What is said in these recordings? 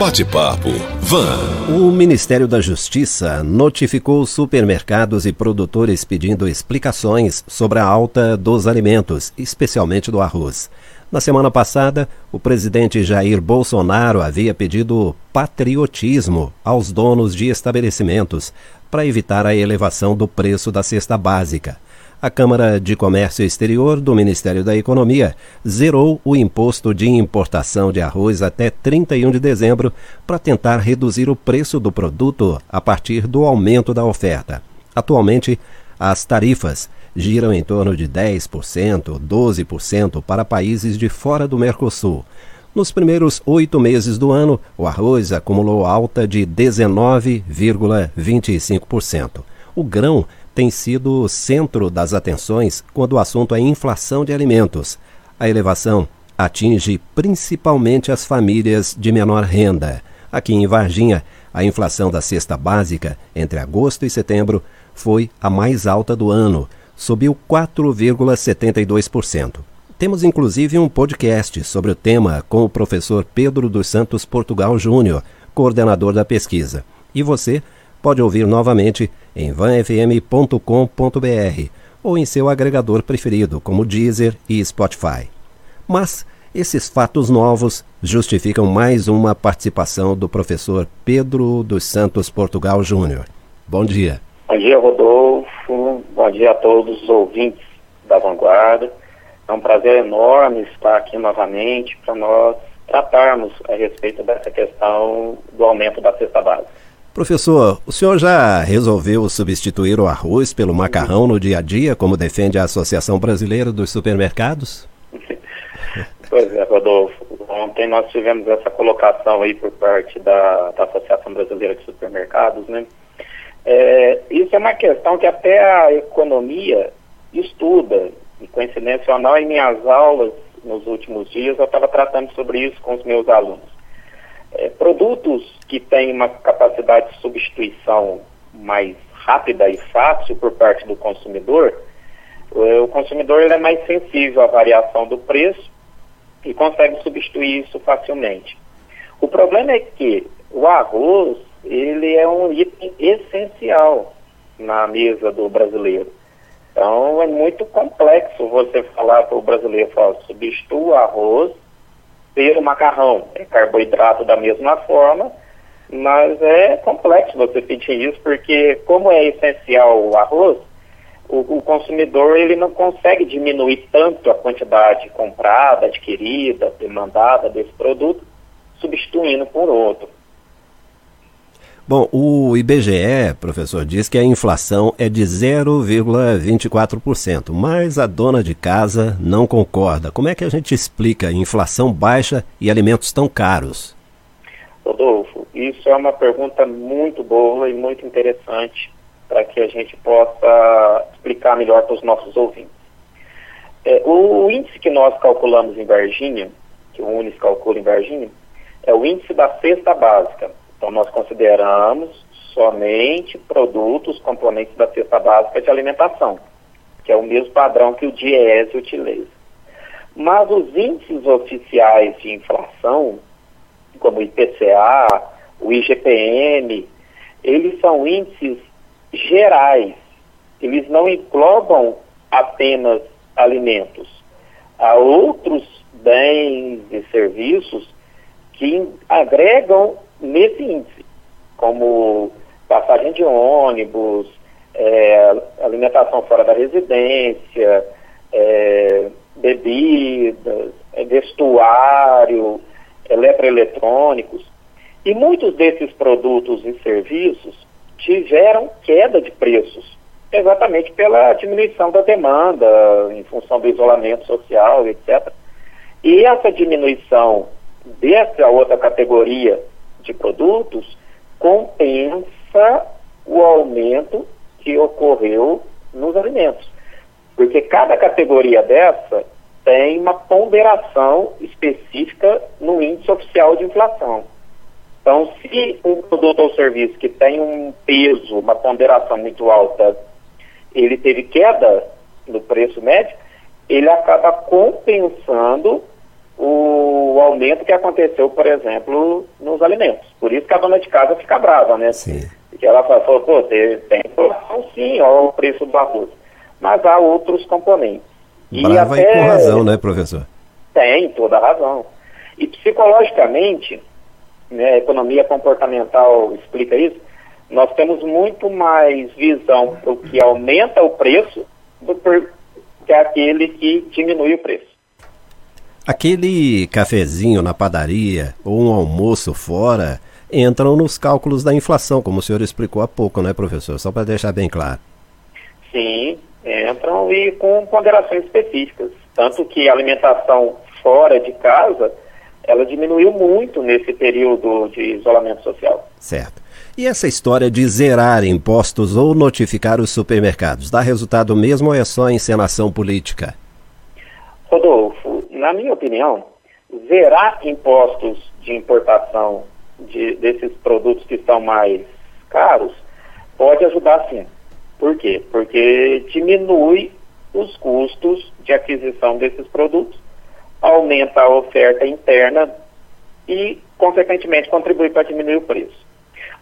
Bate-papo Van. O Ministério da Justiça notificou supermercados e produtores pedindo explicações sobre a alta dos alimentos, especialmente do arroz. Na semana passada, o presidente Jair Bolsonaro havia pedido patriotismo aos donos de estabelecimentos para evitar a elevação do preço da cesta básica a Câmara de Comércio Exterior do Ministério da Economia zerou o imposto de importação de arroz até 31 de dezembro para tentar reduzir o preço do produto a partir do aumento da oferta. Atualmente, as tarifas giram em torno de 10%, 12% para países de fora do Mercosul. Nos primeiros oito meses do ano, o arroz acumulou alta de 19,25%. O grão tem sido o centro das atenções quando o assunto é inflação de alimentos. A elevação atinge principalmente as famílias de menor renda. Aqui em Varginha, a inflação da cesta básica entre agosto e setembro foi a mais alta do ano, subiu 4,72%. Temos inclusive um podcast sobre o tema com o professor Pedro dos Santos Portugal Júnior, coordenador da pesquisa. E você pode ouvir novamente em vanfm.com.br ou em seu agregador preferido, como Deezer e Spotify. Mas esses fatos novos justificam mais uma participação do professor Pedro dos Santos Portugal Júnior. Bom dia. Bom dia, Rodolfo. Bom dia a todos os ouvintes da Vanguarda. É um prazer enorme estar aqui novamente para nós tratarmos a respeito dessa questão do aumento da cesta básica. Professor, o senhor já resolveu substituir o arroz pelo macarrão no dia a dia, como defende a Associação Brasileira dos Supermercados? Pois é, Rodolfo. Ontem nós tivemos essa colocação aí por parte da, da Associação Brasileira de Supermercados, né? É, isso é uma questão que até a economia estuda. E coincidência ou não, em minhas aulas nos últimos dias eu estava tratando sobre isso com os meus alunos. É, produtos que têm uma capacidade de substituição mais rápida e fácil por parte do consumidor, o consumidor é mais sensível à variação do preço e consegue substituir isso facilmente. O problema é que o arroz ele é um item essencial na mesa do brasileiro. Então é muito complexo você falar para o brasileiro, falar, substitua o arroz pelo macarrão. É carboidrato da mesma forma, mas é complexo você pedir isso, porque como é essencial o arroz, o, o, consumidor ele não consegue diminuir tanto a quantidade comprada, adquirida, demandada desse produto, substituindo por outro. Bom, o IBGE, professor, diz que a inflação é de 0,24%, mas a dona de casa não concorda. Como é que a gente explica inflação baixa e alimentos tão caros? Rodolfo, isso é uma pergunta muito boa e muito interessante para que a gente possa explicar melhor para os nossos ouvintes. É, o índice que nós calculamos em Varginha, que o Unis calcula em Varginha, é o índice da cesta básica então, nós consideramos somente produtos, componentes da cesta básica de alimentação, que é o mesmo padrão que o DIEESE utiliza. Mas os índices oficiais de inflação, como o IPCA, o IGPM, eles são índices gerais. Eles não englobam apenas alimentos. Há outros bens e serviços que agregam nesse índice, como passagem de ônibus, é, alimentação fora da residência, é, bebidas, é, vestuário, eletroeletrônicos. E muitos desses produtos e serviços tiveram queda de preços, exatamente pela diminuição da demanda em função do isolamento social, etc. E essa diminuição dessa outra categoria de produtos compensa o aumento que ocorreu nos alimentos. Porque cada categoria dessa tem uma ponderação específica no índice oficial de inflação. Então, se um produto ou serviço que tem um peso, uma ponderação muito alta, ele teve queda no preço médio, ele acaba compensando o aumento que aconteceu, por exemplo, nos alimentos. Por isso que a dona de casa fica brava, né? Sim. Porque ela falou, pô, tem inflação sim, ó, o preço do arroz. Mas há outros componentes. Brava e, até... e com razão, né, professor? Tem, toda razão. E psicologicamente, né, a economia comportamental explica isso, nós temos muito mais visão para o que aumenta o preço do que aquele que diminui o preço. Aquele cafezinho na padaria ou um almoço fora entram nos cálculos da inflação, como o senhor explicou há pouco, né, professor? Só para deixar bem claro. Sim, entram e com ponderações específicas. Tanto que a alimentação fora de casa, ela diminuiu muito nesse período de isolamento social. Certo. E essa história de zerar impostos ou notificar os supermercados, dá resultado mesmo ou é só encenação política? Rodolfo, na minha opinião, zerar impostos de importação de, desses produtos que estão mais caros pode ajudar sim. Por quê? Porque diminui os custos de aquisição desses produtos, aumenta a oferta interna e, consequentemente, contribui para diminuir o preço.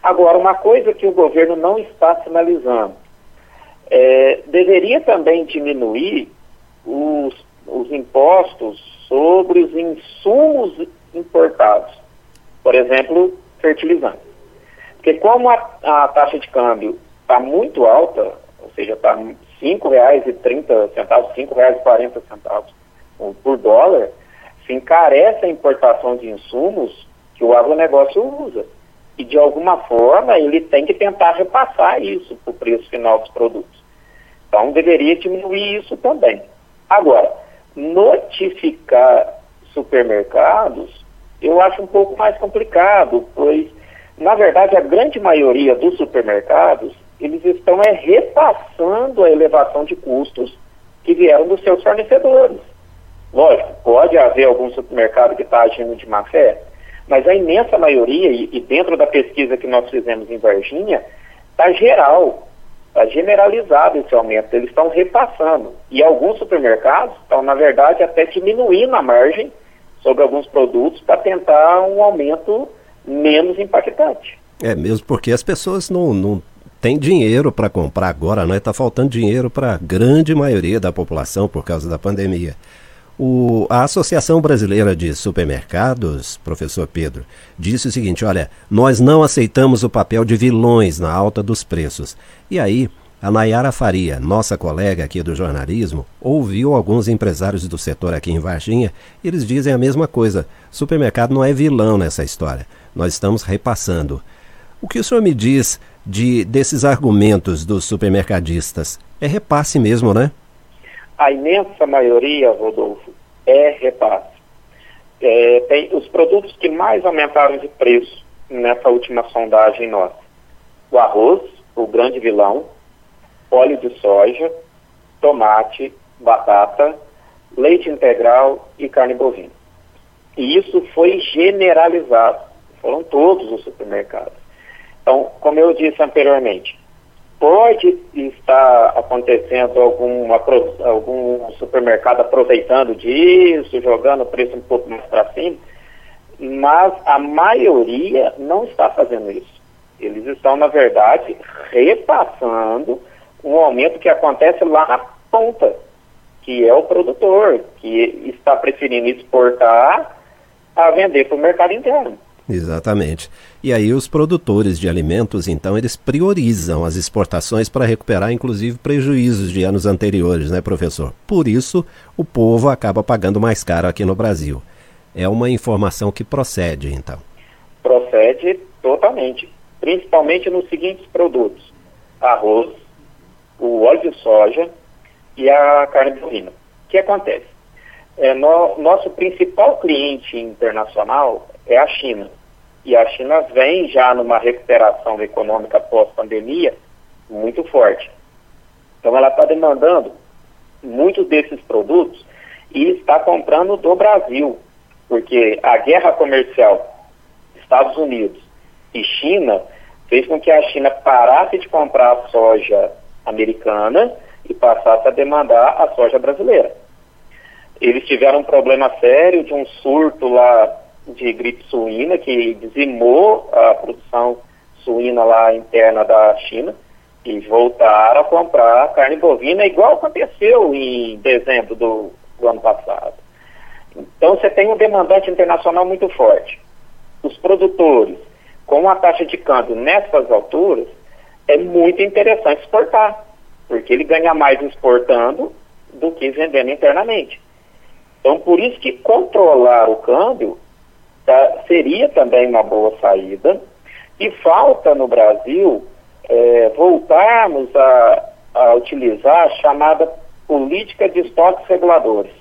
Agora, uma coisa que o governo não está sinalizando, é, deveria também diminuir os, os impostos sobre os insumos importados, por exemplo, fertilizantes. Porque como a, a taxa de câmbio está muito alta, ou seja, está R$ 5,30, R$ 5,40 por dólar, se encarece a importação de insumos que o agronegócio usa. E, de alguma forma, ele tem que tentar repassar isso para o preço final dos produtos. Então, deveria diminuir isso também. Agora, notificar supermercados, eu acho um pouco mais complicado, pois, na verdade, a grande maioria dos supermercados, eles estão é, repassando a elevação de custos que vieram dos seus fornecedores. Lógico, pode haver algum supermercado que está agindo de má fé, mas a imensa maioria, e, e dentro da pesquisa que nós fizemos em Varginha, está geral, está generalizado esse aumento, eles estão repassando. E alguns supermercados estão, na verdade, até diminuindo a margem sobre alguns produtos para tentar um aumento menos impactante. É mesmo porque as pessoas não, não têm dinheiro para comprar agora, não está faltando dinheiro para a grande maioria da população por causa da pandemia. O, a Associação Brasileira de Supermercados, professor Pedro, disse o seguinte: olha, nós não aceitamos o papel de vilões na alta dos preços. E aí, a Nayara Faria, nossa colega aqui do jornalismo, ouviu alguns empresários do setor aqui em Varginha e eles dizem a mesma coisa. Supermercado não é vilão nessa história. Nós estamos repassando. O que o senhor me diz de desses argumentos dos supermercadistas? É repasse mesmo, né? A imensa maioria, Rodolfo, é repasse. É, tem os produtos que mais aumentaram de preço nessa última sondagem nossa. O arroz, o grande vilão, óleo de soja, tomate, batata, leite integral e carne bovina. E isso foi generalizado. Foram todos os supermercados. Então, como eu disse anteriormente, Pode estar acontecendo algum supermercado aproveitando disso, jogando o preço um pouco mais para cima, mas a maioria não está fazendo isso. Eles estão, na verdade, repassando um aumento que acontece lá na ponta, que é o produtor, que está preferindo exportar a vender para o mercado interno. Exatamente. E aí os produtores de alimentos, então, eles priorizam as exportações para recuperar, inclusive, prejuízos de anos anteriores, né, professor? Por isso, o povo acaba pagando mais caro aqui no Brasil. É uma informação que procede, então. Procede totalmente, principalmente nos seguintes produtos: arroz, o óleo de soja e a carne bovina. O que acontece? É, no, nosso principal cliente internacional é a China. E a China vem já numa recuperação econômica pós-pandemia muito forte. Então ela está demandando muitos desses produtos e está comprando do Brasil, porque a guerra comercial Estados Unidos e China fez com que a China parasse de comprar a soja americana e passasse a demandar a soja brasileira. Eles tiveram um problema sério de um surto lá de gripe suína que dizimou a produção suína lá interna da China e voltaram a comprar carne bovina, igual aconteceu em dezembro do, do ano passado. Então você tem um demandante internacional muito forte. Os produtores, com a taxa de câmbio nessas alturas, é muito interessante exportar, porque ele ganha mais exportando do que vendendo internamente. Então, por isso que controlar o câmbio tá, seria também uma boa saída. E falta no Brasil é, voltarmos a, a utilizar a chamada política de estoques reguladores,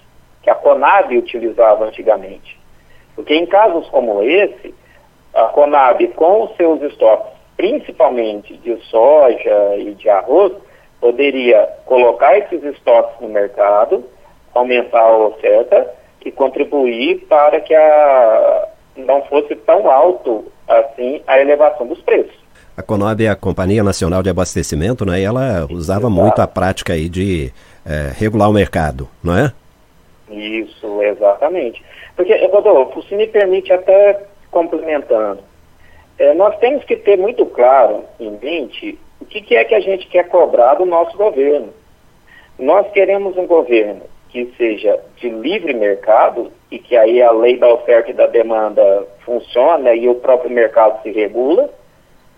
que a Conab utilizava antigamente. Porque em casos como esse, a Conab, com os seus estoques, principalmente de soja e de arroz, poderia colocar esses estoques no mercado, aumentar a oferta e contribuir para que a, não fosse tão alto assim a elevação dos preços. A Conob é a Companhia Nacional de Abastecimento, né? E ela usava Exato. muito a prática aí de é, regular o mercado, não é? Isso, exatamente. Porque, Rodolfo, se me permite até complementando, é, nós temos que ter muito claro em mente o que, que é que a gente quer cobrar do nosso governo. Nós queremos um governo que seja de livre mercado e que aí a lei da oferta e da demanda funciona e o próprio mercado se regula,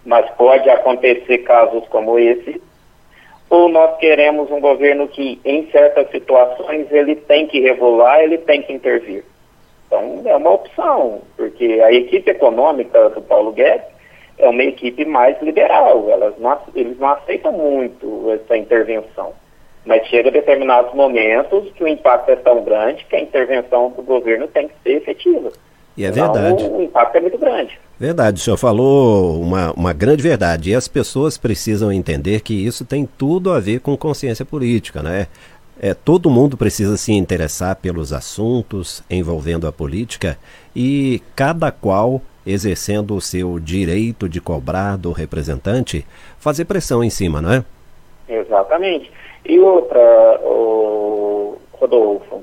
mas pode acontecer casos como esse, ou nós queremos um governo que, em certas situações, ele tem que regular, ele tem que intervir. Então, é uma opção, porque a equipe econômica do Paulo Guedes é uma equipe mais liberal, elas não, eles não aceitam muito essa intervenção. Mas chega a determinados momentos que o impacto é tão grande que a intervenção do governo tem que ser efetiva. E é verdade. Então, o impacto é muito grande. Verdade, o senhor falou uma, uma grande verdade. E as pessoas precisam entender que isso tem tudo a ver com consciência política, né? É, todo mundo precisa se interessar pelos assuntos envolvendo a política e cada qual exercendo o seu direito de cobrar do representante, fazer pressão em cima, não é? Exatamente. E outra, o Rodolfo,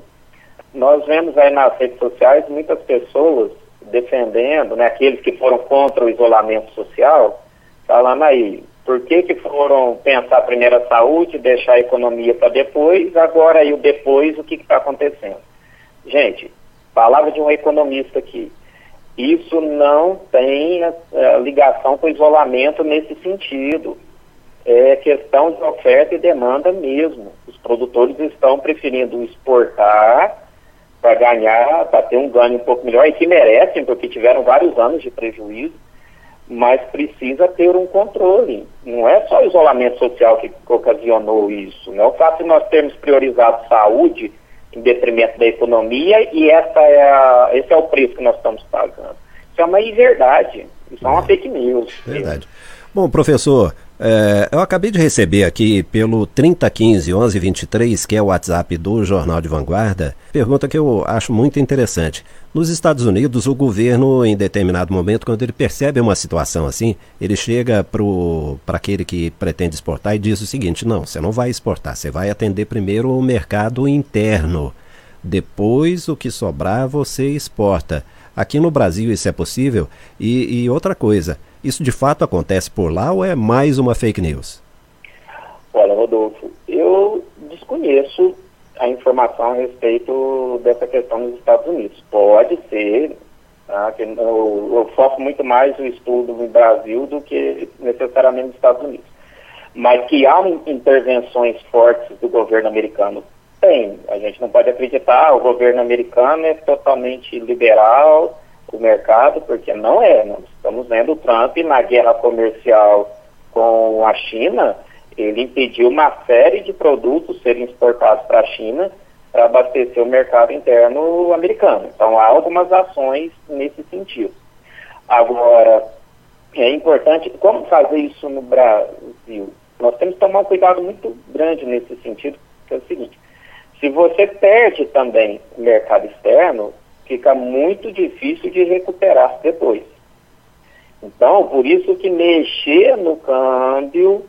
nós vemos aí nas redes sociais muitas pessoas defendendo, né, aqueles que foram contra o isolamento social, falando aí, por que, que foram pensar primeiro a saúde, deixar a economia para depois, agora aí o depois, o que está acontecendo? Gente, palavra de um economista aqui, isso não tem uh, ligação com isolamento nesse sentido é questão de oferta e demanda mesmo. Os produtores estão preferindo exportar para ganhar, para ter um ganho um pouco melhor, e que merecem, porque tiveram vários anos de prejuízo, mas precisa ter um controle. Não é só o isolamento social que ocasionou isso, não é o fato de nós termos priorizado saúde em detrimento da economia e essa é a, esse é o preço que nós estamos pagando. Isso é uma inverdade, isso é uma fake news. Verdade. Bom, professor, é, eu acabei de receber aqui pelo 3015 1123, que é o WhatsApp do Jornal de Vanguarda, pergunta que eu acho muito interessante. Nos Estados Unidos, o governo, em determinado momento, quando ele percebe uma situação assim, ele chega para aquele que pretende exportar e diz o seguinte: não, você não vai exportar, você vai atender primeiro o mercado interno. Depois, o que sobrar, você exporta. Aqui no Brasil isso é possível. E, e outra coisa, isso de fato acontece por lá ou é mais uma fake news? Olha, Rodolfo, eu desconheço a informação a respeito dessa questão nos Estados Unidos. Pode ser, tá, eu, eu foco muito mais o estudo no Brasil do que necessariamente nos Estados Unidos. Mas que há intervenções fortes do governo americano, tem. A gente não pode acreditar, o governo americano é totalmente liberal, o mercado, porque não é. Nós estamos vendo o Trump na guerra comercial com a China, ele impediu uma série de produtos serem exportados para a China para abastecer o mercado interno americano. Então há algumas ações nesse sentido. Agora, é importante, como fazer isso no Brasil? Nós temos que tomar um cuidado muito grande nesse sentido, que é o seguinte, se você perde também o mercado externo, fica muito difícil de recuperar depois. Então, por isso que mexer no câmbio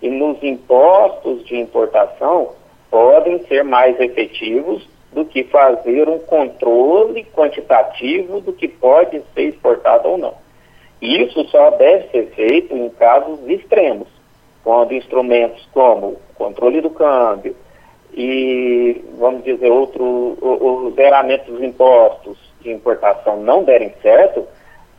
e nos impostos de importação podem ser mais efetivos do que fazer um controle quantitativo do que pode ser exportado ou não. Isso só deve ser feito em casos extremos, quando instrumentos como controle do câmbio e, vamos dizer, outro, o, o zeramento dos impostos de importação não derem certo,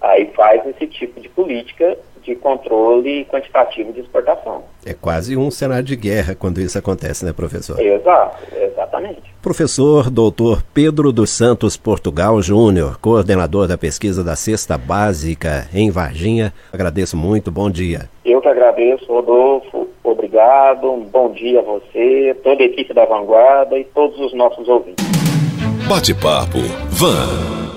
aí faz esse tipo de política de controle quantitativo de exportação. É quase um cenário de guerra quando isso acontece, né, professor? Exato, exatamente. Professor doutor Pedro dos Santos Portugal Júnior, coordenador da pesquisa da Cesta Básica em Varginha, agradeço muito, bom dia. Eu que agradeço, Rodolfo, obrigado, um bom dia a você, toda a equipe da Vanguarda e todos os nossos ouvintes. Bate-papo, Van.